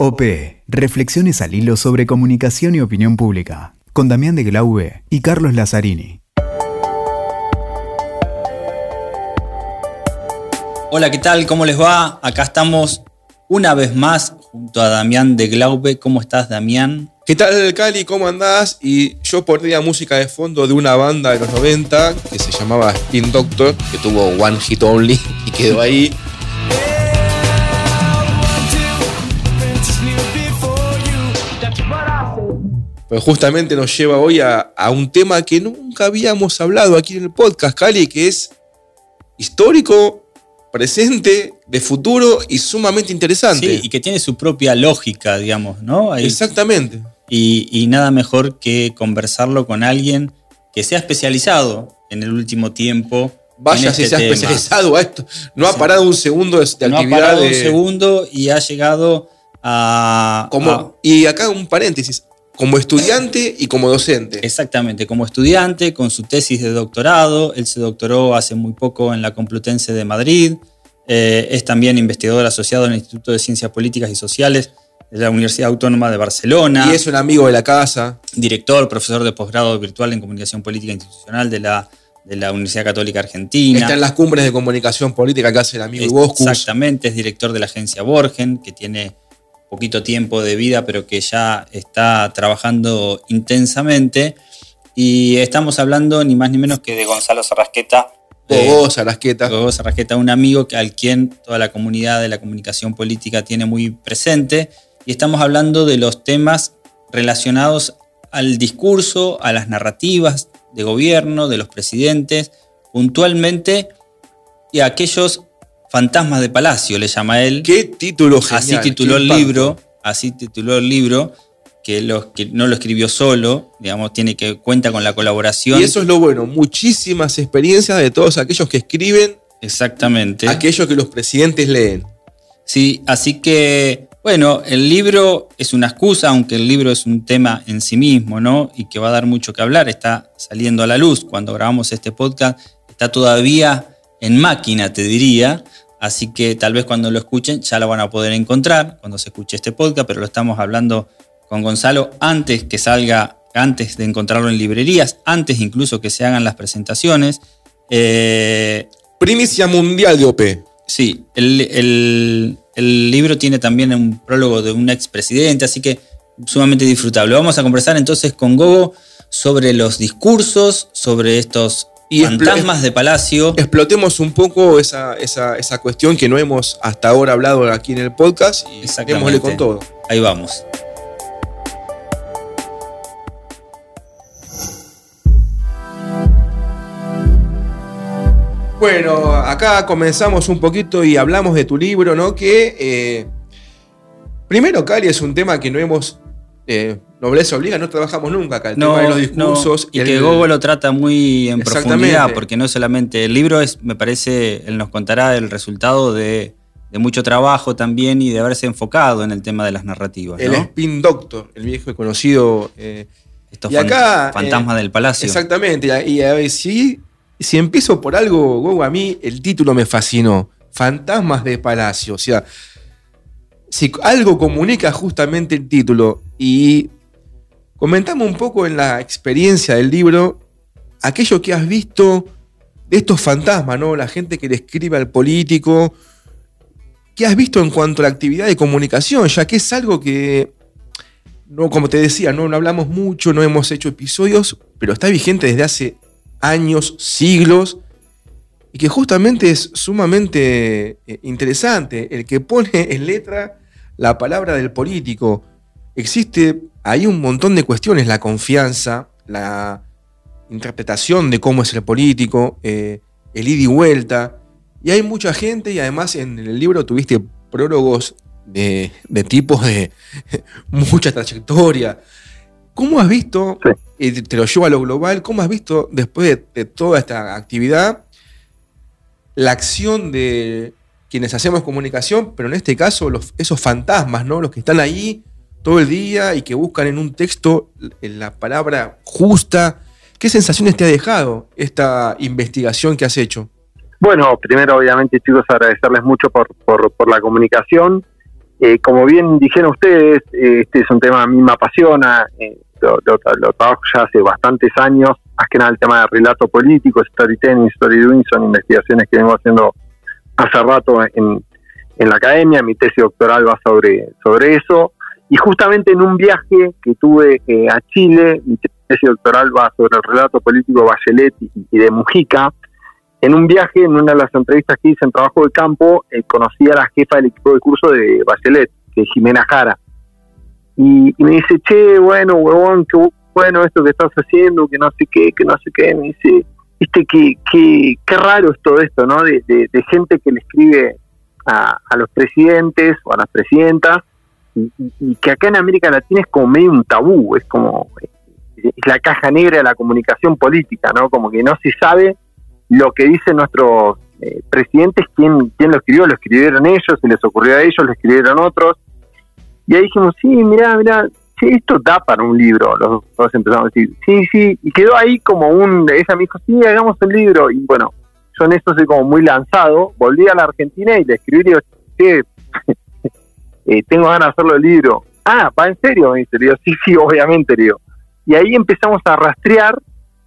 OP, Reflexiones al hilo sobre comunicación y opinión pública, con Damián de Glaube y Carlos Lazzarini. Hola, ¿qué tal? ¿Cómo les va? Acá estamos una vez más junto a Damián de Glaube. ¿Cómo estás, Damián? ¿Qué tal, Cali? ¿Cómo andás? Y yo ponía música de fondo de una banda de los 90 que se llamaba Spin Doctor, que tuvo One Hit Only y quedó ahí. Pues justamente nos lleva hoy a, un tema que nunca habíamos hablado aquí en el podcast, Cali, que es histórico, presente, de futuro y sumamente interesante. Sí, y que tiene su propia lógica, digamos, ¿no? Exactamente. Y, nada mejor que conversarlo con alguien que sea especializado en el último tiempo. Vaya si este se ha especializado a esto. No ha parado un segundo de, actividad. No ha parado un segundo y ha llegado a, Como, Y acá un paréntesis como estudiante y como docente. Exactamente, como estudiante, con su tesis de doctorado. Él se doctoró hace muy poco en la Complutense de Madrid. Eh, es también investigador asociado en el Instituto de Ciencias Políticas y Sociales de la Universidad Autónoma de Barcelona. Y es un amigo de la casa. Director, profesor de posgrado virtual en Comunicación Política Institucional de la, de la Universidad Católica Argentina. Está en las cumbres de comunicación política que hace el amigo Boscus. Exactamente, es director de la agencia Borgen, que tiene poquito tiempo de vida, pero que ya está trabajando intensamente. Y estamos hablando ni más ni menos que de Gonzalo Sarrasqueta. Gogo Sarrasqueta. Gogo Sarrasqueta, un amigo que, al quien toda la comunidad de la comunicación política tiene muy presente. Y estamos hablando de los temas relacionados al discurso, a las narrativas de gobierno, de los presidentes, puntualmente, y a aquellos Fantasmas de Palacio le llama él. Qué título genial. Así tituló el libro, así tituló el libro, que, que no lo escribió solo, digamos, tiene que cuenta con la colaboración. Y eso es lo bueno, muchísimas experiencias de todos aquellos que escriben. Exactamente. Aquellos que los presidentes leen. Sí, así que, bueno, el libro es una excusa, aunque el libro es un tema en sí mismo, ¿no? Y que va a dar mucho que hablar, está saliendo a la luz cuando grabamos este podcast, está todavía en máquina, te diría. Así que tal vez cuando lo escuchen ya lo van a poder encontrar cuando se escuche este podcast, pero lo estamos hablando con Gonzalo antes que salga, antes de encontrarlo en librerías, antes incluso que se hagan las presentaciones. Eh, Primicia mundial de OP. Sí, el, libro tiene también un prólogo de un expresidente, así que sumamente disfrutable. Vamos a conversar entonces con Gogo sobre los discursos, sobre estos y Fantasmas de Palacio. Explotemos un poco esa, esa, cuestión que no hemos hasta ahora hablado aquí en el podcast y démosle con todo. Ahí vamos. Bueno, acá comenzamos un poquito y hablamos de tu libro, ¿no? Que eh, primero, Cali, es un tema que no hemos eh, nobleza obliga, no trabajamos nunca acá, el tema de los discursos. y, que Gogo lo trata muy en profundidad, porque no solamente. El libro es, me parece, él nos contará el resultado de, mucho trabajo también y de haberse enfocado en el tema de las narrativas. El Spin Doctor, el viejo y conocido. Eh, Estos fantasmas eh, del palacio. Exactamente, y a ver, si, si empiezo por algo, Gogo, a mí el título me fascinó. Fantasmas de palacio, o sea si algo comunica justamente el título y comentamos un poco en la experiencia del libro aquello que has visto de estos fantasmas, ¿no? La gente que le escribe al político. ¿Qué has visto en cuanto a la actividad de comunicación? Ya que es algo que, no, como te decía, no, no hablamos mucho, no hemos hecho episodios, pero está vigente desde hace años, siglos, y que justamente es sumamente eh, interesante. El que pone en letra la palabra del político. Existe ahí un montón de cuestiones, la confianza, la interpretación de cómo es el político, eh, el ida y vuelta. Y hay mucha gente y además en el libro tuviste prólogos de, tipos de mucha trayectoria. ¿Cómo has visto, y te lo llevo a lo global, cómo has visto después de toda esta actividad la acción de quienes hacemos comunicación, pero en este caso los, esos fantasmas, ¿no? Los que están ahí todo el día y que buscan en un texto la palabra justa. ¿Qué sensaciones te ha dejado esta investigación que has hecho? Bueno, primero obviamente chicos agradecerles mucho por, por, la comunicación Eh, como bien dijeron ustedes, este es un tema a mí me apasiona, eh, lo, trabajo ya hace bastantes años, más que nada el tema de relato político, storytelling, story doing, son investigaciones que vengo haciendo hace rato en, en la academia, mi tesis doctoral va sobre, sobre eso, y justamente en un viaje que tuve a Chile, mi tesis doctoral va sobre el relato político de Bachelet y de Mujica, en un viaje, en una de las entrevistas que hice en trabajo de campo, eh, conocí a la jefa del equipo de curso de Bachelet, que es Jimena Jara. Y, me dice, che, bueno, huevón, qué bueno esto que estás haciendo, que no sé qué, que no sé qué. Me dice, viste, que, qué raro es todo esto, ¿no? De, gente que le escribe a, los presidentes o a las presidentas y, y, que acá en América Latina es como medio un tabú, es como es la caja negra de la comunicación política, ¿no? Como que no se sabe lo que dicen nuestros eh, presidentes, ¿quién, quién lo escribió, lo escribieron ellos, se les ocurrió a ellos, lo escribieron otros. Y ahí dijimos, sí, mira, mira, sí, esto da para un libro. Los dos empezamos a decir, sí, sí, y quedó ahí como un, ella me dijo, sí, hagamos un libro. Y bueno, yo en esto soy como muy lanzado, volví a la Argentina y le escribí, digo, sí, eh, tengo ganas de hacerlo el libro. Ah, ¿va en serio? Me dice, sí, sí, obviamente, digo. Y ahí empezamos a rastrear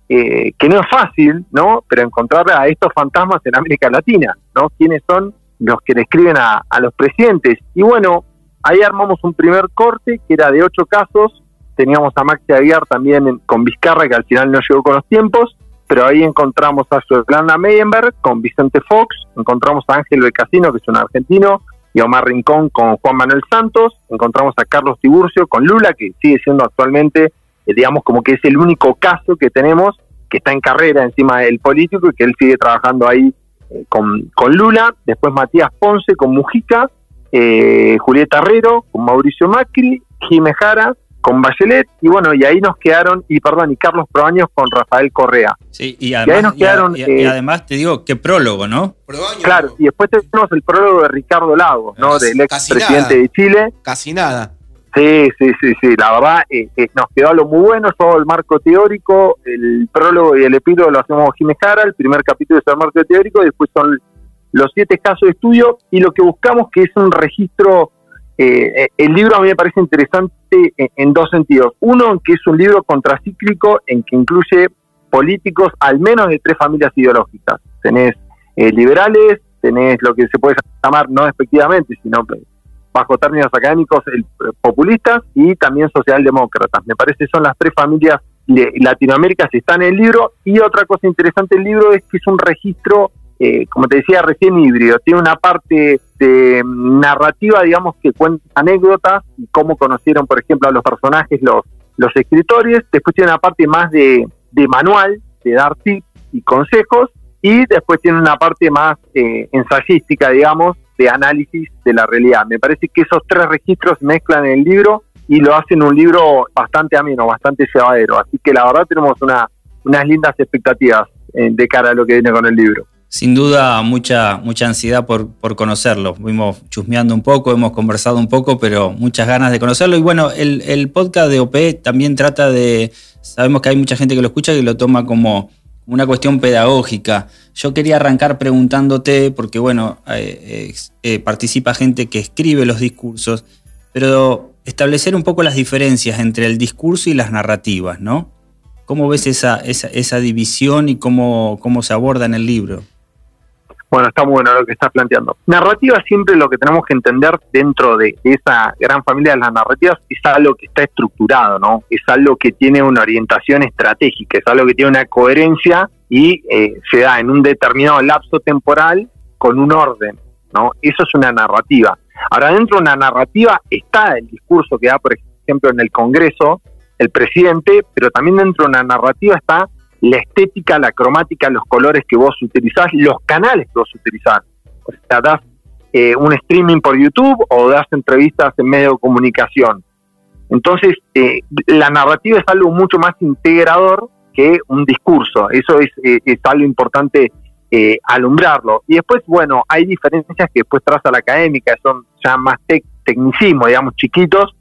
eh, que no es fácil, ¿no? Pero encontrar a estos fantasmas en América Latina, ¿no? ¿Quiénes son los que le escriben a, los presidentes? Y bueno, ahí armamos un primer corte que era de ocho casos. Teníamos a Maxi Aguiar también con Vizcarra, que al final no llegó con los tiempos, pero ahí encontramos a Suelana Meyenberg con Vicente Fox, encontramos a Ángel Becasino, que es un argentino, y Omar Rincón con Juan Manuel Santos, encontramos a Carlos Tiburcio con Lula, que sigue siendo actualmente eh, digamos como que es el único caso que tenemos que está en carrera encima del político y que él sigue trabajando ahí eh, con, con, Lula, después Matías Ponce con Mujica, eh, Julieta Herrero con Mauricio Macri, Jiménez Jara con Bachelet, y bueno, y ahí nos quedaron, y perdón, y Carlos Proaños con Rafael Correa. Sí, y además, y además te digo, qué prólogo, ¿no? claro, y después tenemos el prólogo de Ricardo Lagos, ¿no? Del ex presidente de Chile. Casi nada. Sí, sí, sí, sí, la verdad eh, eh, nos quedó algo muy bueno, todo el marco teórico, el prólogo y el epílogo lo hacemos Jiménez Jara, el primer capítulo es el marco teórico, y después son los siete casos de estudio y lo que buscamos que es un registro, eh, el libro a mí me parece interesante en, dos sentidos. Uno, que es un libro contracíclico en que incluye políticos al menos de tres familias ideológicas. Tenés liberales, tenés lo que se puede llamar no despectivamente, sino bajo términos académicos, el, eh, populistas y también socialdemócratas. Me parece que son las tres familias de Latinoamérica si están en el libro. Y otra cosa interesante del libro es que es un registro, eh, como te decía, recién híbrido. Tiene una parte de narrativa, digamos, que cuenta anécdotas y cómo conocieron, por ejemplo, a los personajes los, escritores. Después tiene una parte más de, manual, de dar tips y consejos. Y después tiene una parte más eh, ensayística, digamos, de análisis de la realidad. Me parece que esos tres registros mezclan el libro y lo hacen un libro bastante ameno, bastante llevadero. Así que la verdad tenemos una, unas lindas expectativas eh, de cara a lo que viene con el libro. Sin duda, mucha, mucha ansiedad por, por conocerlo. Fuimos chusmeando un poco, hemos conversado un poco, pero muchas ganas de conocerlo. Y bueno, el, el podcast de OP también trata de. Sabemos que hay mucha gente que lo escucha y lo toma como una cuestión pedagógica. Yo quería arrancar preguntándote, porque bueno, eh, eh, participa gente que escribe los discursos, pero establecer un poco las diferencias entre el discurso y las narrativas, ¿no? ¿Cómo ves esa, esa, esa división y cómo, cómo se aborda en el libro? Bueno, está muy bueno lo que estás planteando. Narrativa siempre lo que tenemos que entender dentro de esa gran familia de las narrativas es algo que está estructurado, ¿no? Es algo que tiene una orientación estratégica, es algo que tiene una coherencia y eh, se da en un determinado lapso temporal con un orden, ¿no? Eso es una narrativa. Ahora, dentro de una narrativa está el discurso que da, por ejemplo, en el Congreso el presidente, pero también dentro de una narrativa está la estética, la cromática, los colores que vos utilizás, los canales que vos utilizás. O sea, das eh, un streaming por YouTube o das entrevistas en medio de comunicación. Entonces, eh, la narrativa es algo mucho más integrador que un discurso. Eso es, eh, es algo importante alumbrarlo. Y después, bueno, hay diferencias que después traza la académica, son ya más tecnicismo, digamos, chiquitos,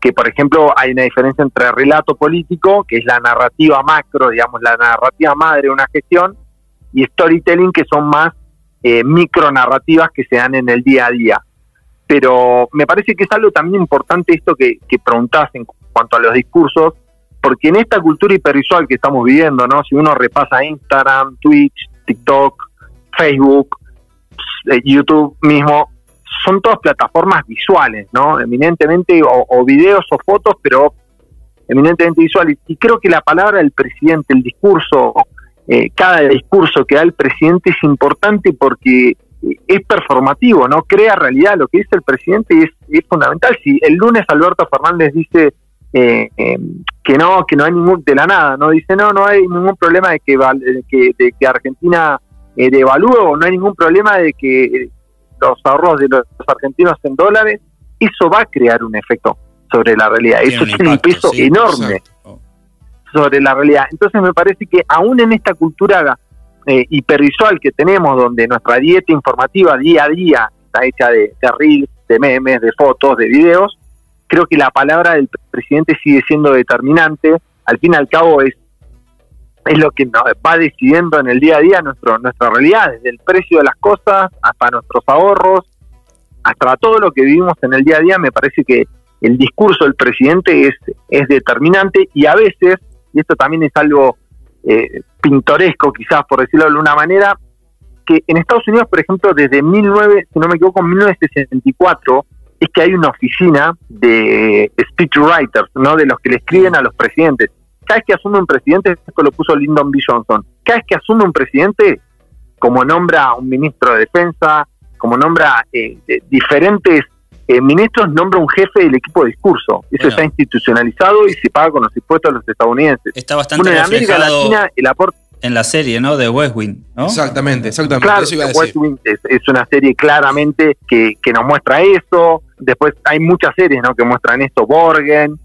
que por ejemplo hay una diferencia entre relato político, que es la narrativa macro, digamos, la narrativa madre de una gestión, y storytelling, que son más eh, micronarrativas que se dan en el día a día. pero me parece que es algo también importante esto que, que preguntás en cuanto a los discursos, porque en esta cultura hipervisual que estamos viviendo, ¿no? Si uno repasa Instagram, Twitch, TikTok, Facebook, eh, YouTube mismo, son todas plataformas visuales, ¿no? Eminentemente, o, videos o fotos, pero eminentemente visuales. Y creo que la palabra del presidente, el discurso, eh, cada discurso que da el presidente es importante porque es performativo, ¿no? Crea realidad. Lo que dice el presidente es, es fundamental. Si el lunes Alberto Fernández dice eh, em, que no que no hay ningún de la nada no dice no no hay ningún problema de que de que Argentina eh, devalúe o no hay ningún problema de que eh, los ahorros de los argentinos en dólares eso va a crear un efecto sobre la realidad. Eso tiene un peso enorme sobre la realidad. Entonces me parece que aún en esta cultura eh, hipervisual que tenemos donde nuestra dieta informativa día a día está hecha de, de reels de memes de fotos de videos creo que la palabra del presidente sigue siendo determinante. Al fin y al cabo es, es lo que nos va decidiendo en el día a día nuestro, nuestra realidad, desde el precio de las cosas hasta nuestros ahorros, hasta todo lo que vivimos en el día a día. Me parece que el discurso del presidente es, es determinante y a veces, y esto también es algo eh, pintoresco quizás por decirlo de alguna manera, que en Estados Unidos, por ejemplo, desde 19, si no me equivoco, 1964, es que hay una oficina de speechwriters, ¿no? De los que le escriben a los presidentes. Cada vez que asume un presidente, esto lo puso Lyndon B. Johnson, cada vez que asume un presidente, como nombra un ministro de defensa, como nombra eh, diferentes eh, ministros, nombra un jefe del equipo de discurso. Eso está institucionalizado y se paga con los impuestos de los estadounidenses. Está bastante bueno, en América Latina el aporte en la serie, ¿no? De West Wing, ¿no? Exactamente, exactamente. Claro, West Wing es, una serie claramente que, que, nos muestra eso. Después hay muchas series, ¿no? Que muestran esto, Borgen.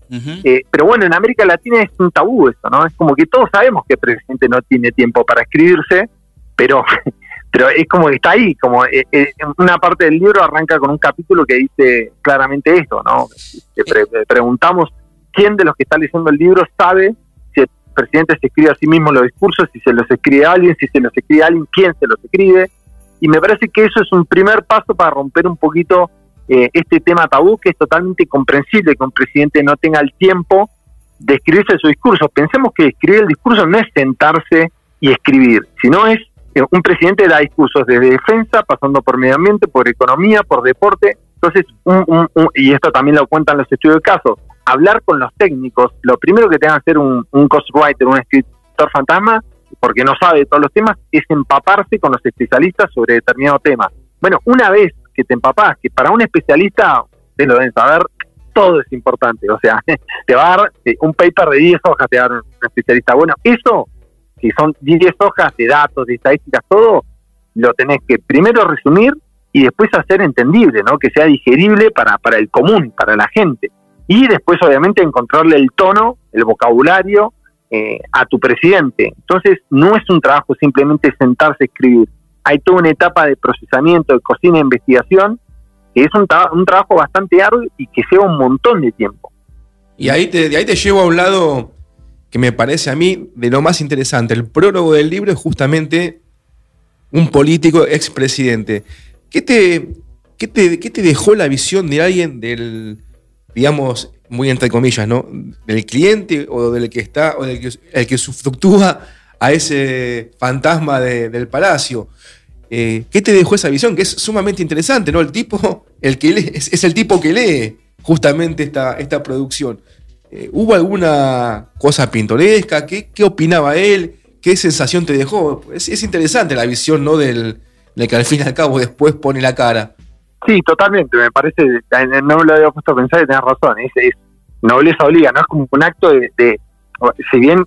Eh, pero bueno, en América Latina es un tabú eso, ¿no? Es como que todos sabemos que el presidente no tiene tiempo para escribirse, pero, pero es como que está ahí. Como eh, eh, una parte del libro arranca con un capítulo que dice claramente esto, ¿no? Le preguntamos quién de los que está leyendo el libro sabe presidente se escribe a sí mismo los discursos, si se los escribe a alguien, si se los escribe a alguien, quién se los escribe. Y me parece que eso es un primer paso para romper un poquito eh, este tema tabú, que es totalmente comprensible que un presidente no tenga el tiempo de escribirse su discurso. Pensemos que escribir el discurso no es sentarse y escribir, sino es eh, un presidente da discursos desde defensa, pasando por medio ambiente, por economía, por deporte. Entonces, y esto también lo cuentan los estudios de casos, hablar con los técnicos, lo primero que tenga que hacer un, un ghostwriter, un escritor fantasma, porque no sabe todos los temas, es empaparse con los especialistas sobre determinado tema. Bueno, una vez que te empapás, que para un especialista, ustedes lo deben saber, todo es importante. O sea, te va a dar eh, un paper de 10 hojas, te va a dar un especialista. Bueno, eso, que son 10 hojas de datos, de estadísticas, todo, lo tenés que primero resumir y después hacer entendible, ¿no? Que sea digerible para, para el común, para la gente y después obviamente encontrarle el tono, el vocabulario eh, a tu presidente. Entonces no es un trabajo simplemente sentarse a escribir, hay toda una etapa de procesamiento, de cocina e investigación, que es un, un trabajo bastante arduo y que lleva un montón de tiempo. Y ahí te, de ahí te llevo a un lado que me parece a mí de lo más interesante. El prólogo del libro es justamente un político expresidente. ¿Qué te, qué te, qué te dejó la visión de alguien del, digamos, muy entre comillas, ¿no? Del cliente o del que está, o del que, el que a ese fantasma del palacio. Eh, ¿Qué te dejó esa visión? Que es sumamente interesante, ¿no? El tipo, el que lee, es, el tipo que lee justamente esta, esta producción. Eh, ¿Hubo alguna cosa pintoresca? ¿Qué, ¿Qué, opinaba él? ¿Qué sensación te dejó? Es, es interesante la visión, ¿no? Del, del que al fin y al cabo después pone la cara. Sí, totalmente, me parece, no me lo había puesto a pensar y tenés razón, es, es nobleza obliga, ¿no? Es como un acto de, si bien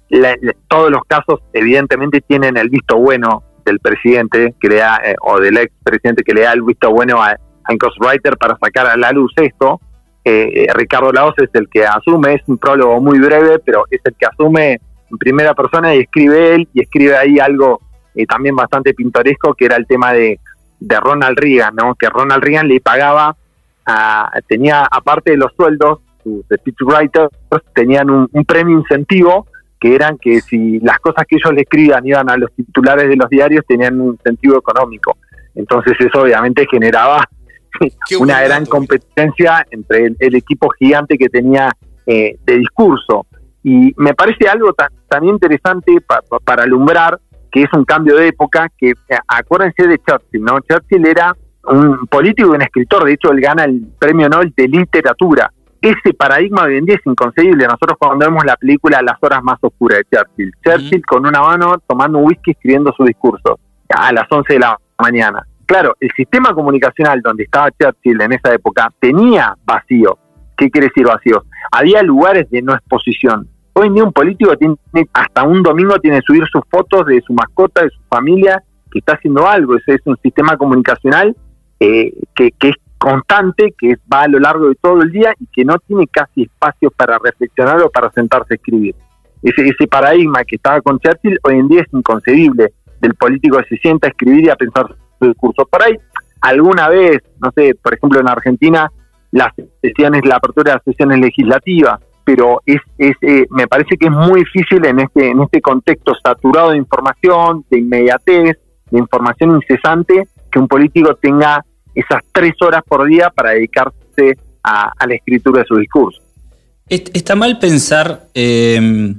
todos los casos evidentemente tienen el visto bueno del presidente que le da, eh, o del ex presidente que le da el visto bueno a, a Ghostwriter para sacar a la luz esto, eh, Ricardo Laos es el que asume, es un prólogo muy breve, pero es el que asume en primera persona y escribe él, y escribe ahí algo eh, también bastante pintoresco, que era el tema de de Ronald Reagan, ¿no? Que Ronald Reagan le pagaba, tenía aparte de los sueldos, sus speechwriters tenían un, premio incentivo que eran que si las cosas que ellos le escribían iban a los titulares de los diarios tenían un incentivo económico. Entonces eso obviamente generaba una gran competencia entre el, equipo gigante que tenía eh, de discurso. Y me parece algo tan, interesante para alumbrar que es un cambio de época, que acuérdense de Churchill, ¿no? Churchill era un político y un escritor, de hecho él gana el premio Nobel de literatura. Ese paradigma hoy en día es inconcebible. Nosotros cuando vemos la película Las horas más oscuras de Churchill, Churchill con una mano tomando un whisky escribiendo su discurso a las 11 de la mañana. Claro, el sistema comunicacional donde estaba Churchill en esa época tenía vacío. ¿Qué quiere decir vacío? Había lugares de no exposición. Hoy en día un político tiene, hasta un domingo tiene que subir sus fotos de su mascota, de su familia, que está haciendo algo. Ese es un sistema comunicacional eh, que, es constante, que va a lo largo de todo el día y que no tiene casi espacio para reflexionar o para sentarse a escribir. Ese, ese paradigma que estaba con Churchill hoy en día es inconcebible del político que se sienta a escribir y a pensar su discurso. Por ahí, alguna vez, no sé, por ejemplo en Argentina, las sesiones, la apertura de las sesiones legislativas, pero es, es eh, me parece que es muy difícil en este, en este contexto saturado de información, de inmediatez, de información incesante, que un político tenga esas tres horas por día para dedicarse a, la escritura de su discurso. Está mal pensar eh,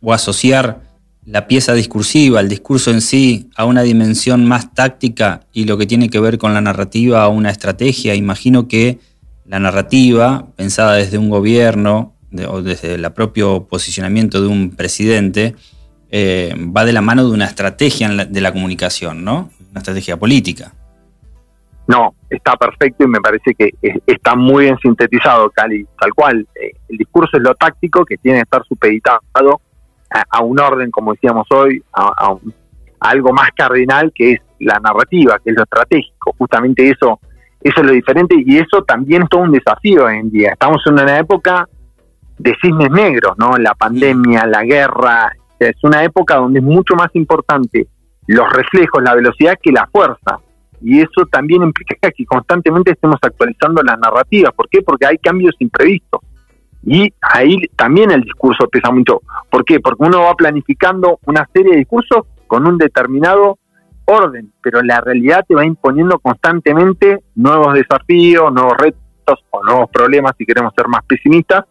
o asociar la pieza discursiva, el discurso en sí, a una dimensión más táctica y lo que tiene que ver con la narrativa a una estrategia. Imagino que la narrativa, pensada desde un gobierno o desde el propio posicionamiento de un presidente, eh, va de la mano de una estrategia de la comunicación, ¿no? Una estrategia política. No, está perfecto y me parece que está muy bien sintetizado, Cali, tal cual. Eh, el discurso es lo táctico que tiene que estar supeditado a, un orden, como decíamos hoy, a, algo más cardinal que es la narrativa, que es lo estratégico. Justamente eso, eso es lo diferente y eso también es todo un desafío hoy en día. Estamos en una época de cisnes negros, ¿no? La pandemia, la guerra, es una época donde es mucho más importante los reflejos, la velocidad que la fuerza. Y eso también implica que constantemente estemos actualizando las narrativas. ¿Por qué? Porque hay cambios imprevistos. Y ahí también el discurso pesa mucho. ¿Por qué? Porque uno va planificando una serie de discursos con un determinado orden, pero la realidad te va imponiendo constantemente nuevos desafíos, nuevos retos o nuevos problemas, si queremos ser más pesimistas,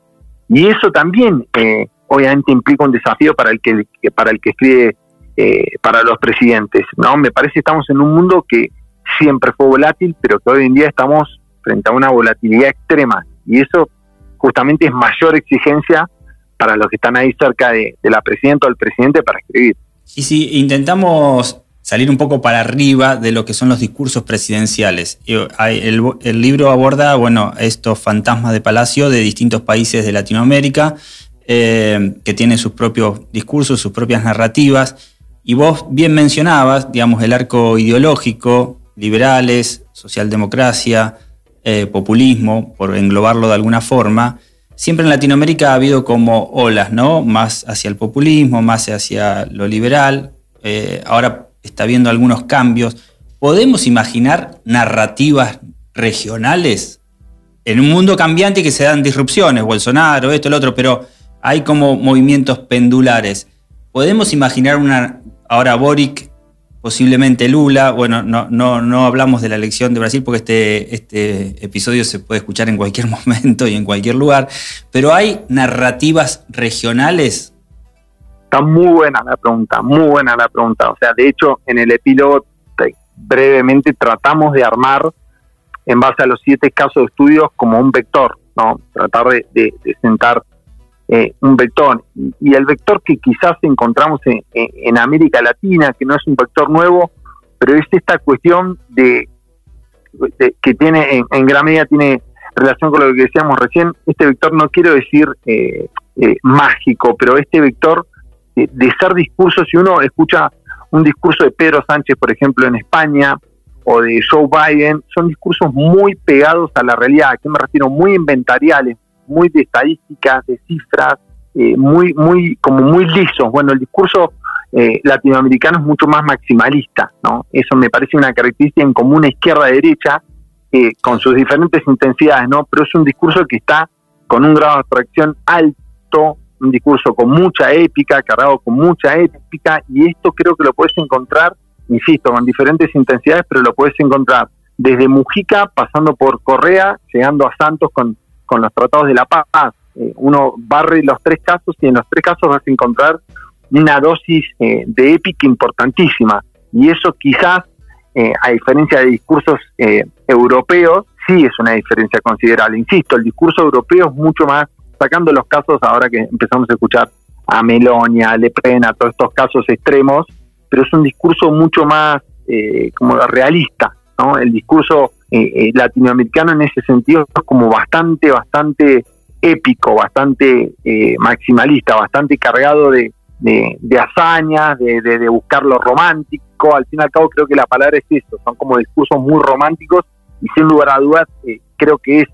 y eso también eh, obviamente implica un desafío para el que, para el que escribe eh, para los presidentes. No, me parece que estamos en un mundo que siempre fue volátil, pero que hoy en día estamos frente a una volatilidad extrema y eso justamente es mayor exigencia para los que están ahí cerca de, la presidenta o del presidente para escribir. Y si intentamos salir un poco para arriba de lo que son los discursos presidenciales. El, libro aborda, bueno, estos fantasmas de palacio de distintos países de Latinoamérica, eh, que tienen sus propios discursos, sus propias narrativas. Y vos bien mencionabas, digamos, el arco ideológico, liberales, socialdemocracia, eh, populismo, por englobarlo de alguna forma. Siempre en Latinoamérica ha habido como olas, ¿no? Más hacia el populismo, más hacia lo liberal. Eh, ahora está viendo algunos cambios. ¿Podemos imaginar narrativas regionales? En un mundo cambiante que se dan disrupciones, Bolsonaro, esto, el otro, pero hay como movimientos pendulares. ¿Podemos imaginar una, ahora Boric, posiblemente Lula, bueno, no, no, no hablamos de la elección de Brasil porque este, este episodio se puede escuchar en cualquier momento y en cualquier lugar, pero hay narrativas regionales Está muy buena la pregunta, muy buena la pregunta. O sea, de hecho, en el epílogo brevemente tratamos de armar, en base a los siete casos de estudios, como un vector, ¿no? Tratar de, sentar eh, un vector. Y el vector que quizás encontramos en, América Latina, que no es un vector nuevo, pero es esta cuestión de, que tiene, en, gran medida tiene relación con lo que decíamos recién, este vector no quiero decir eh, eh, mágico, pero este vector de, ser discursos, si uno escucha un discurso de Pedro Sánchez, por ejemplo, en España, o de Joe Biden, son discursos muy pegados a la realidad, ¿a qué me refiero? Muy inventariales, muy de estadísticas, de cifras, eh, muy, muy, como muy lisos. Bueno, el discurso eh, latinoamericano es mucho más maximalista, ¿no? Eso me parece una característica en común izquierda-derecha, eh, con sus diferentes intensidades, ¿no? Pero es un discurso que está con un grado de abstracción alto, un discurso con mucha épica, cargado con mucha épica, y esto creo que lo puedes encontrar, insisto, con diferentes intensidades, pero lo puedes encontrar desde Mujica, pasando por Correa, llegando a Santos con, con los tratados de la paz. Eh, uno barre los tres casos y en los tres casos vas a encontrar una dosis eh, de épica importantísima. Y eso quizás, eh, a diferencia de discursos europeos, sí es una diferencia considerable. Insisto, el discurso europeo es mucho más, sacando los casos ahora que empezamos a escuchar a Melonia, a Le Pen, a todos estos casos extremos, pero es un discurso mucho más como realista. ¿no? El discurso latinoamericano en ese sentido es como bastante, bastante épico, bastante eh, maximalista, bastante cargado de, de, hazañas, de, de, buscar lo romántico. Al fin y al cabo creo que la palabra es eso, son como discursos muy románticos y sin lugar a dudas eh, creo que es,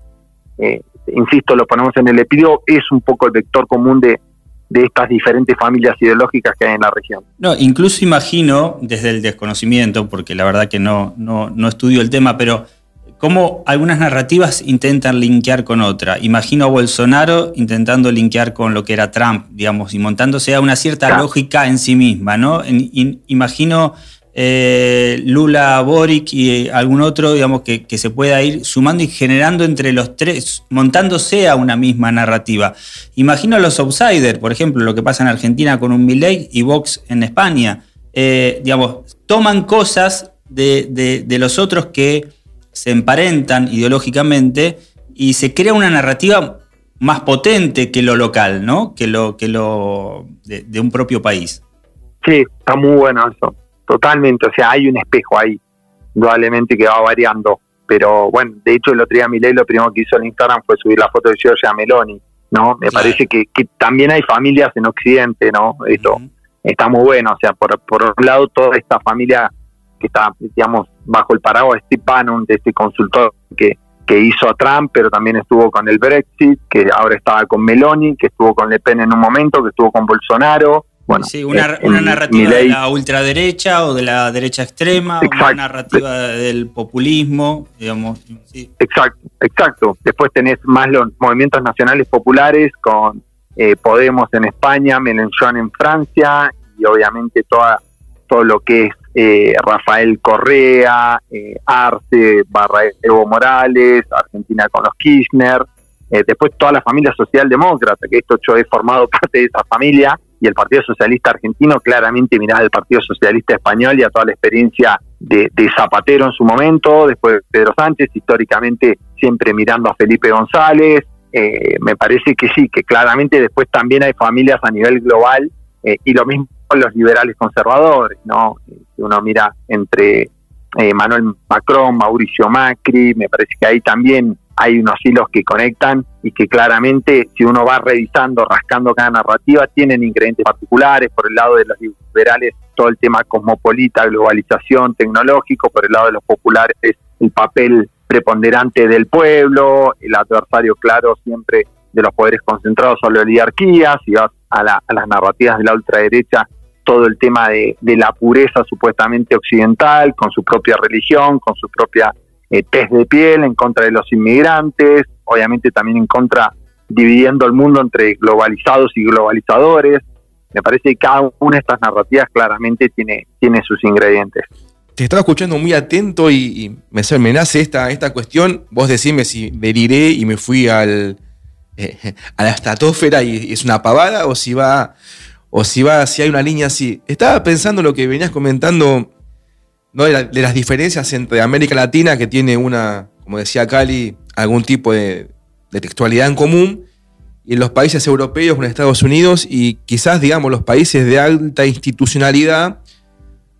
eh, insisto, lo ponemos en el epílogo, es un poco el vector común de, de estas diferentes familias ideológicas que hay en la región. No, incluso imagino, desde el desconocimiento, porque la verdad que no, no, no estudio el tema, pero cómo algunas narrativas intentan linkear con otra. Imagino a Bolsonaro intentando linkear con lo que era Trump, digamos, y montándose a una cierta lógica en sí misma, ¿no? imagino eh, Lula, Boric y algún otro, digamos, que, se pueda ir sumando y generando entre los tres, montándose a una misma narrativa. Imagino a los outsiders, por ejemplo, lo que pasa en Argentina con un Milley y Vox en España. Eh, digamos, toman cosas de los otros que se emparentan ideológicamente y se crea una narrativa más potente que lo local, ¿no? Que lo, que lo de, un propio país. Sí, está muy bueno eso, totalmente. O sea, hay un espejo ahí, indudablemente que va variando. Pero bueno, de hecho el otro día Milei lo primero que hizo en Instagram fue subir la foto de Giorgia Meloni, ¿no? Me parece que, también hay familias en Occidente, ¿no? Esto está muy bueno. O sea, por, por un lado toda esta familia que está, digamos, bajo el paraguas Steve Bannon, de este consultor que, que hizo a Trump, pero también estuvo con el Brexit, que ahora estaba con Meloni, que estuvo con Le Pen en un momento, que estuvo con Bolsonaro. Bueno, sí, una, eh, narrativa de la ultraderecha o de la derecha extrema, una narrativa del populismo, digamos. Exacto, exacto. Después tenés más los movimientos nacionales populares con eh, Podemos en España, Mélenchon en Francia y obviamente toda todo lo que es eh, Rafael Correa, eh, Arce, barra Evo Morales, Argentina con los Kirchner, después toda la familia socialdemócrata, que esto yo he formado parte de esa familia, y el Partido Socialista Argentino claramente miraba al Partido Socialista Español y a toda la experiencia de, Zapatero en su momento, después de Pedro Sánchez, históricamente siempre mirando a Felipe González. me parece que sí, que claramente después también hay familias a nivel global y lo mismo los liberales conservadores, ¿no? Si uno mira entre eh, Manuel Macron, Mauricio Macri, me parece que ahí también hay unos hilos que conectan y que claramente si uno va revisando, rascando cada narrativa, tienen ingredientes particulares, por el lado de los liberales todo el tema cosmopolita, globalización, tecnológico, por el lado de los populares el papel preponderante del pueblo, el adversario claro siempre de los poderes concentrados o la oligarquía, si vas a, a las narrativas de la ultraderecha, todo el tema de, la pureza supuestamente occidental, con su propia religión, con su propia eh, de piel, en contra de los inmigrantes, obviamente también en contra, dividiendo el mundo entre globalizados y globalizadores. Me parece que cada una de estas narrativas claramente tiene, tiene sus ingredientes. Te estaba escuchando muy atento y, me, me, nace esta, esta cuestión. Vos decime si deliré y me fui al, a la estratosfera y es una pavada o si va o si va, si hay una línea así. Estaba pensando lo que venías comentando ¿no? de, las diferencias entre América Latina, que tiene una, como decía Cali, algún tipo de, textualidad en común, y en los países europeos, con Estados Unidos, y quizás, digamos, los países de alta institucionalidad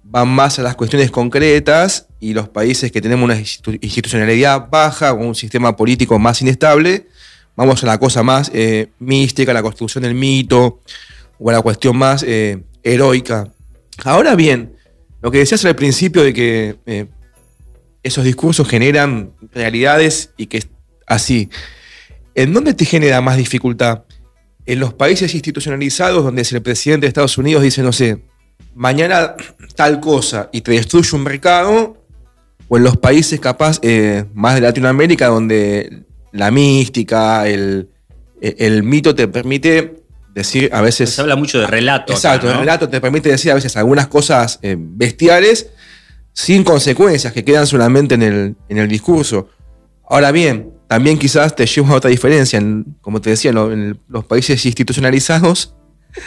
van más a las cuestiones concretas, y los países que tenemos una institucionalidad baja, un sistema político más inestable, vamos a la cosa más eh, mística, la construcción del mito, o a la cuestión más eh, heroica. Ahora bien, lo que decías al principio de que eh, esos discursos generan realidades y que es así, ¿en dónde te genera más dificultad? En los países institucionalizados donde si el presidente de Estados Unidos dice, no sé, mañana tal cosa y te destruye un mercado, o en los países capaz eh, más de Latinoamérica donde la mística, el, el mito te permite decir a veces... Se habla mucho de relato. Exacto, el relato te permite decir a veces algunas cosas eh, bestiales sin consecuencias, que quedan solamente en el, en el discurso. Ahora bien, también quizás te lleva a otra diferencia. como te decía, en los países institucionalizados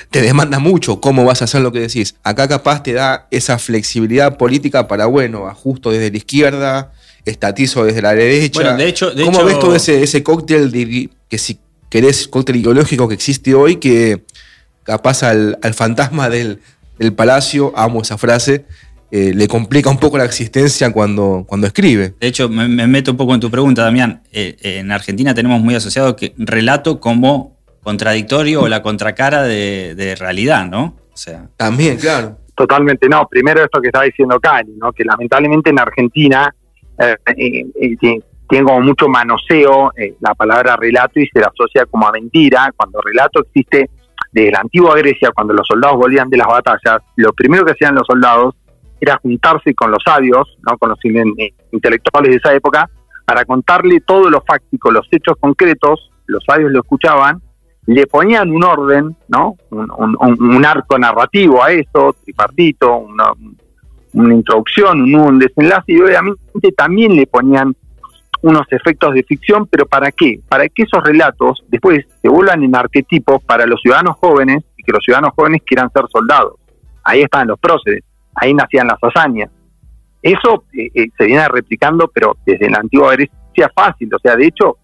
te demanda mucho cómo vas a hacer lo que decís. Acá capaz te da esa flexibilidad política para, bueno, ajusto desde la izquierda, estatizo desde la derecha. de hecho, ¿Cómo ves todo ese, ese cóctel que si querés, cóctel ideológico que existe hoy, que capaz al, fantasma del, del, palacio, amo esa frase, eh, le complica un poco la existencia cuando, cuando escribe. De hecho, me, meto un poco en tu pregunta, Damián. Eh, en Argentina tenemos muy asociado que relato como contradictorio o la contracara de, realidad, ¿no? O sea. También, claro. Totalmente, no. Primero esto que estaba diciendo Cali, ¿no? Que lamentablemente en Argentina eh, tiene como mucho manoseo la palabra relato y se la asocia como a mentira, cuando relato existe desde la antigua Grecia, cuando los soldados volvían de las batallas, lo primero que hacían los soldados era juntarse con los sabios, ¿no? con los intelectuales de esa época, para contarle todo lo fáctico, los hechos concretos, los sabios lo escuchaban, le ponían un orden, ¿no? un, arco narrativo a eso, tripartito, una, una introducción, un, un desenlace, y obviamente también le ponían unos efectos de ficción, pero ¿para qué? Para que esos relatos después se vuelvan en arquetipos para los ciudadanos jóvenes y que los ciudadanos jóvenes quieran ser soldados. Ahí están los próceres ahí nacían las hazañas. Eso eh, eh, se viene replicando, pero desde la antigua Grecia fácil. O sea, de hecho,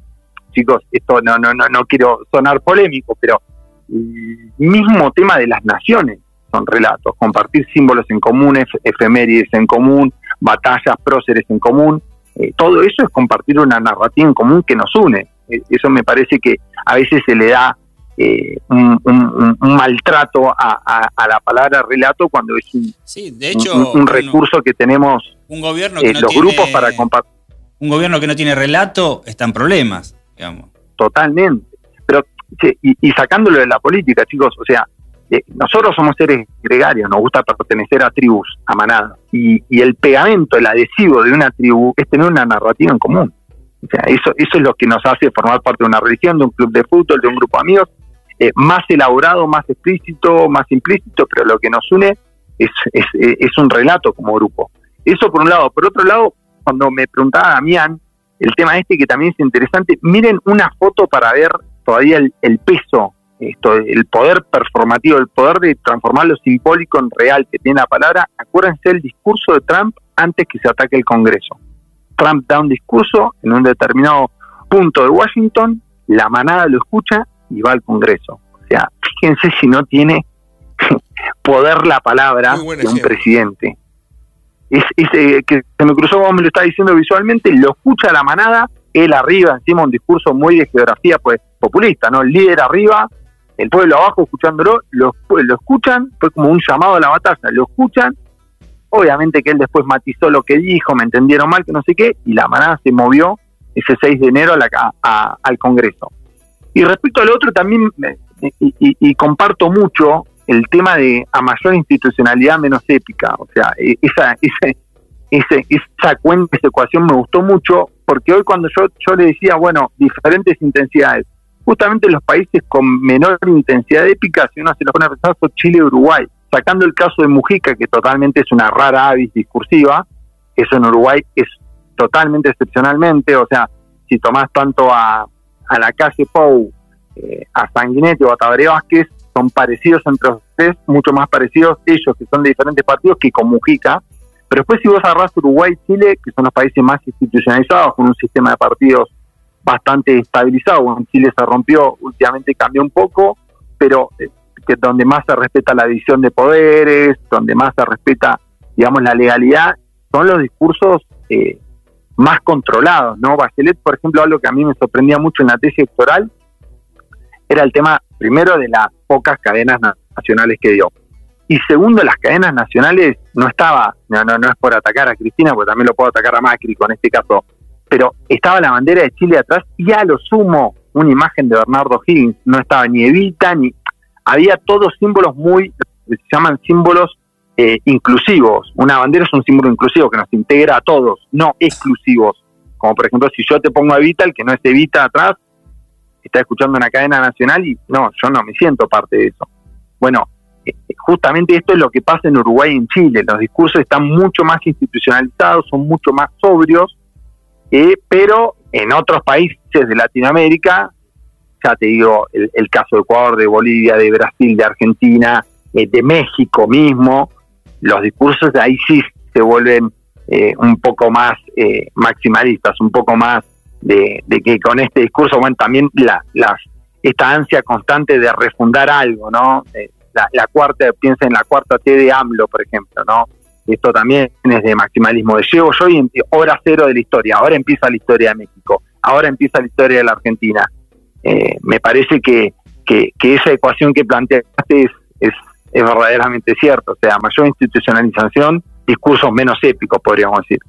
chicos, esto no, no, no, no quiero sonar polémico, pero el mismo tema de las naciones son relatos, compartir símbolos en común, efemérides en común, batallas, próceres en común, eh, todo eso es compartir una narrativa en común que nos une. eso me parece que a veces se le da eh, un, maltrato a, la palabra relato cuando es un, un, recurso que tenemos un gobierno que los grupos para compartir. Un gobierno que no tiene relato está en problemas, digamos. Totalmente. Pero, y, sacándolo de la política, chicos, o sea, eh, nosotros somos seres gregarios, nos gusta pertenecer a tribus, a manadas. Y, y el pegamento, el adhesivo de una tribu es tener una narrativa en común. O sea, eso, eso es lo que nos hace formar parte de una religión, de un club de fútbol, de un grupo de amigos, eh, más elaborado, más explícito, más implícito, pero lo que nos une es, un relato como grupo. Eso por un lado. Por otro lado, cuando me preguntaba Damián, el tema este que también es interesante, miren una foto para ver todavía el, peso, esto, el poder performativo, el poder de transformar lo simbólico en real que tiene la palabra. Acuérdense el discurso de Trump antes que se ataque el Congreso. Trump da un discurso en un determinado punto de Washington, la manada lo escucha y va al Congreso. O sea, fíjense si no tiene poder la palabra de un presidente. Es, eh, que se me cruzó como me lo está diciendo visualmente, lo escucha la manada, él arriba, encima un discurso muy de geografía pues populista, ¿no? El líder arriba, el pueblo abajo escuchándolo, lo, escuchan, fue como un llamado a la batalla, lo escuchan, obviamente que él después matizó lo que dijo, me entendieron mal, que no sé qué, y la manada se movió ese 6 de enero a al Congreso. Y respecto al otro, también, y, comparto mucho el tema de a mayor institucionalidad, menos épica. O sea, e, esa, esa, esa cuenta, esa ecuación me gustó mucho, porque hoy cuando yo, yo le decía, bueno, diferentes intensidades, justamente los países con menor intensidad épica, si uno se lo pone a pensar, son Chile y Uruguay. Sacando el caso de Mujica, que totalmente es una rara avis discursiva, eso en Uruguay es totalmente excepcionalmente, o sea, si tomás tanto a, a la calle Pou, eh, a Sanguinetti o a Tabaré Vázquez, son parecidos entre ustedes, mucho más parecidos ellos que son de diferentes partidos que con Mujica. Pero después si vos agarrás Uruguay y Chile, que son los países más institucionalizados, con un sistema de partidos bastante estabilizado, en Chile se rompió, últimamente cambió un poco, pero eh, que donde más se respeta la división de poderes, donde más se respeta, digamos, la legalidad, son los discursos eh, más controlados, ¿no? Bachelet, por ejemplo, algo que a mí me sorprendía mucho en la tesis electoral, era el tema, primero, de las pocas cadenas nacionales que dio. Y segundo, las cadenas nacionales no estaba, no, no, no es por atacar a Cristina, porque también lo puedo atacar a Macri con este caso, pero estaba la bandera de Chile atrás y a lo sumo una imagen de Bernardo Higgins, no estaba ni Evita, ni... Había todos símbolos muy, se llaman símbolos eh, inclusivos. Una bandera es un símbolo inclusivo que nos integra a todos, no exclusivos. Como por ejemplo, si yo te pongo Evita, el que no es Evita atrás, está escuchando una cadena nacional y no, yo no me siento parte de eso. Bueno, justamente esto es lo que pasa en Uruguay y en Chile. Los discursos están mucho más institucionalizados, son mucho más sobrios, eh, pero en otros países de Latinoamérica, ya te digo, el, caso de Ecuador, de Bolivia, de Brasil, de Argentina, eh, de México mismo, los discursos de ahí sí se vuelven eh, un poco más maximalistas, un poco más de, que con este discurso, bueno, también la, las, esta ansia constante de refundar algo, ¿no? la, cuarta, piensa en la cuarta T de AMLO, por ejemplo, ¿no? Esto también es de maximalismo, de llego yo y hora cero de la historia, ahora empieza la historia de México, ahora empieza la historia de la Argentina. Eh, me parece que, que, esa ecuación que planteaste es, es, es verdaderamente cierto, o sea, mayor institucionalización, discursos menos épicos, podríamos decir.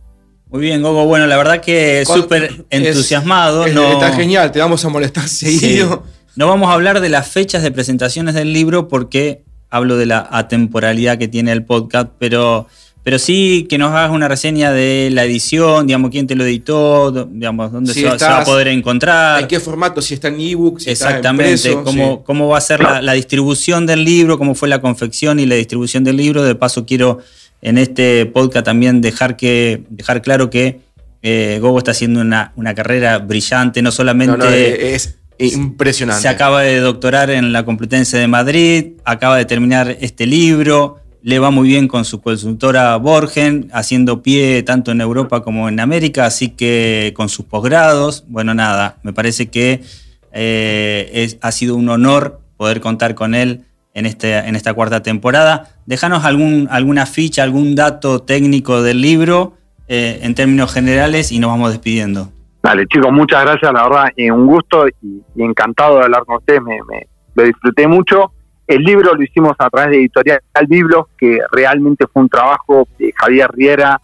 Muy bien, Gogo. Bueno, la verdad que súper entusiasmado. Está genial, te vamos a molestar seguido. No vamos a hablar de las fechas de presentaciones del libro porque hablo de la atemporalidad que tiene el podcast, pero, pero sí que nos hagas una reseña de la edición, digamos, quién te lo editó, digamos, dónde se, va a poder encontrar. ¿En qué formato? Si está en ebook, si Exactamente, está en cómo, cómo va a ser la, distribución del libro, cómo fue la confección y la distribución del libro. De paso, quiero en este podcast también dejar, que, dejar claro que eh, Gogo está haciendo una, carrera brillante, no solamente... es Impresionante. Se acaba de doctorar en la Complutense de Madrid, acaba de terminar este libro, le va muy bien con su consultora Borgen, haciendo pie tanto en Europa como en América, así que con sus posgrados, bueno, nada, me parece que eh, ha sido un honor poder contar con él en, este, en esta cuarta temporada. Déjanos algún, alguna ficha, algún dato técnico del libro eh, en términos generales y nos vamos despidiendo. Dale, chicos, muchas gracias, la verdad, un gusto y, encantado de hablar con ustedes, me, lo disfruté mucho. El libro lo hicimos a través de Editorial Biblos, que realmente fue un trabajo de Javier Riera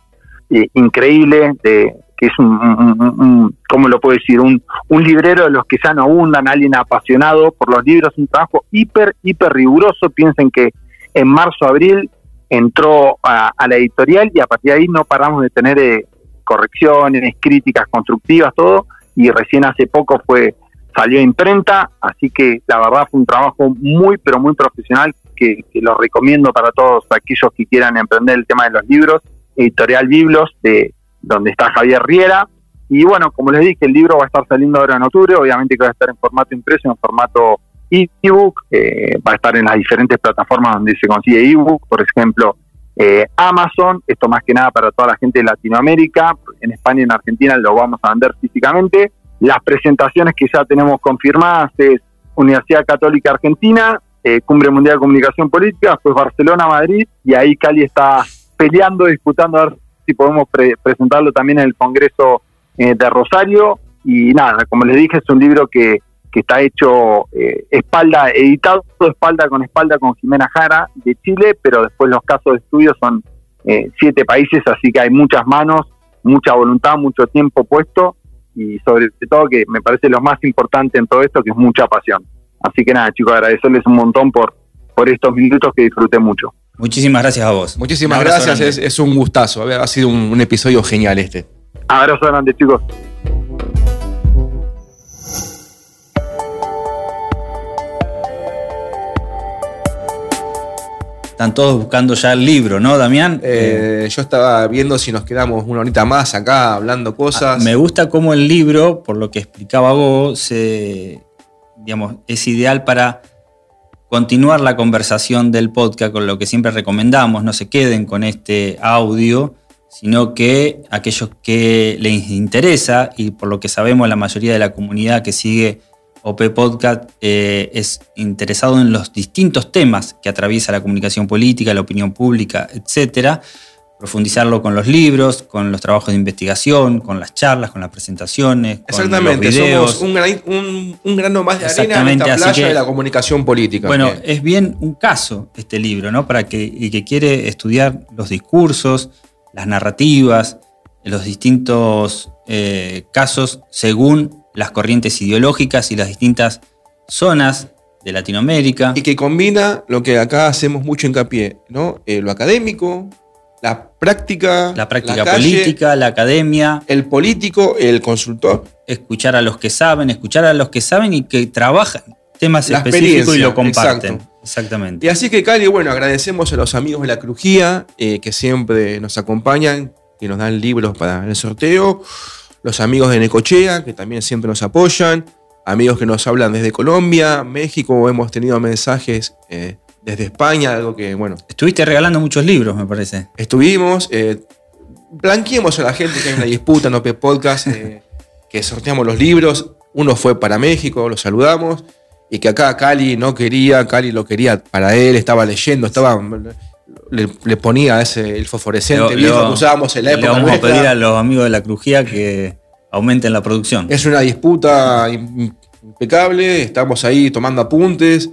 eh, increíble, de, que es un, ¿cómo lo puedo decir? Un, un librero de los que ya no abundan, alguien apasionado por los libros, un trabajo hiper, hiper riguroso. Piensen que en marzo, abril entró a, la editorial y a partir de ahí no paramos de tener eh, correcciones, críticas constructivas, todo, y recién hace poco fue salió imprenta, así que la verdad fue un trabajo muy, pero muy profesional que, lo recomiendo para todos aquellos que quieran emprender el tema de los libros, Editorial Biblos, de donde está Javier Riera, y bueno, como les dije, el libro va a estar saliendo ahora en octubre, obviamente que va a estar en formato impreso, en formato ebook, eh, va a estar en las diferentes plataformas donde se consigue ebook, por ejemplo, eh, Amazon, esto más que nada para toda la gente de Latinoamérica, en España y en Argentina lo vamos a vender físicamente. Las presentaciones que ya tenemos confirmadas es Universidad Católica Argentina, eh, Cumbre Mundial de Comunicación Política, pues Barcelona, Madrid, y ahí Cali está peleando, disputando a ver si podemos presentarlo también en el Congreso eh, de Rosario. Y nada, como les dije, es un libro que que está hecho eh, espalda, editado espalda con espalda con Jimena Jara de Chile, pero después los casos de estudio son eh, siete países, así que hay muchas manos, mucha voluntad, mucho tiempo puesto y sobre todo que me parece lo más importante en todo esto, que es mucha pasión. Así que nada, chicos, agradecerles un montón por, por estos minutos que disfruté mucho. Muchísimas gracias a vos. Muchísimas gracias, es, un gustazo. Ha sido un, un episodio genial este. Abrazo grande, chicos. Están todos buscando ya el libro, ¿no, Damián? Eh, yo estaba viendo si nos quedamos una horita más acá hablando cosas. Me gusta cómo el libro, por lo que explicaba vos, se, digamos, es ideal para continuar la conversación del podcast con lo que siempre recomendamos. No se queden con este audio, sino que aquellos que les interesa, y por lo que sabemos la mayoría de la comunidad que sigue OP Podcast eh, es interesado en los distintos temas que atraviesa la comunicación política, la opinión pública, etcétera, profundizarlo con los libros, con los trabajos de investigación, con las charlas, con las presentaciones. Exactamente, con los videos. somos un, grano más de arena en esta playa de la comunicación política. Bueno, es bien un caso este libro, ¿no? Para que, y que quiere estudiar los discursos, las narrativas, los distintos eh, casos según las corrientes ideológicas y las distintas zonas de Latinoamérica. Y que combina lo que acá hacemos mucho hincapié, ¿no? Eh, lo académico, la práctica. La práctica política, la academia. El político, el consultor. Escuchar a los que saben, escuchar a los que saben y que trabajan temas específicos y lo comparten. Exactamente. Y así que, Cali, bueno, agradecemos a los amigos de la Crujía eh, que siempre nos acompañan, que nos dan libros para el sorteo. Los amigos de Necochea, que también siempre nos apoyan. Amigos que nos hablan desde Colombia, México. Hemos tenido mensajes eh, desde España, algo que, bueno, Estuviste regalando muchos libros, me parece. estuvimos. Eh, blanqueemos a la gente que hay una disputa en OP Podcast, eh, que sorteamos los libros. Uno fue para México, lo saludamos. Y que acá Cali no quería, Cali lo quería para él, estaba leyendo, estaba. Le, le ponía ese, el fosforescente Lo- viejo lo- que usábamos en la Le época. vamos a pedir a los amigos de la Crujía que aumenten la producción. Es una disputa im- impecable, estamos ahí tomando apuntes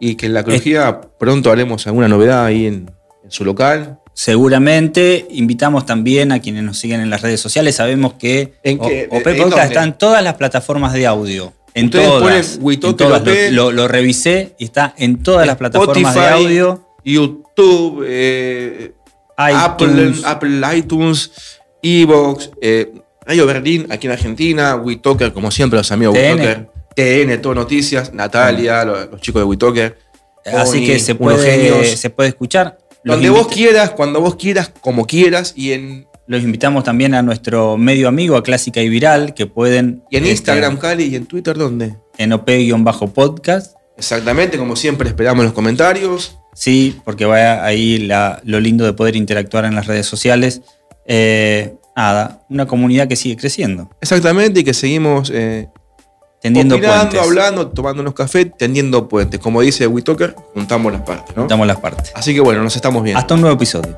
y que en la crujía pronto haremos alguna novedad ahí en, en su local. Seguramente invitamos también a quienes nos siguen en las redes sociales. Sabemos que ¿En qué? OP ¿En Podcast está en todas las plataformas de audio. En Ustedes todas. ponen en todas. Lo, lo- lo revisé y está en todas las plataformas de audio. YouTube, eh, Apple, iTunes. Apple iTunes, Evox, eh, Radio Berlín, aquí en Argentina, WeToker, como siempre, los amigos de TN. WeToker, TN, todo noticias, Natalia, los, los chicos de WeToker. Así Oni, que se puede, se puede escuchar. Los Donde vos quieras, cuando vos quieras, como quieras, y en, Los invitamos también a nuestro medio amigo, a Clásica y Viral, que pueden. y en este, Instagram, Cali, y en Twitter, ¿dónde? En OP-podcast. Exactamente, como siempre, esperamos los comentarios. Sí, porque va ahí la- lo lindo de poder interactuar en las redes sociales. Eh, nada, una comunidad que sigue creciendo, Exactamente, y que seguimos eh, tendiendo opinando, puentes. hablando, tomando unos cafés, tendiendo puentes. Como dice WeToker, juntamos las partes, ¿no? Juntamos las partes. Así que bueno, nos estamos viendo. Hasta un nuevo episodio.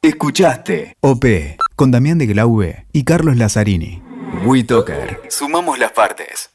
Escuchaste OP con Damián de Glaube y Carlos Lazzarini. WeToker. Sumamos las partes.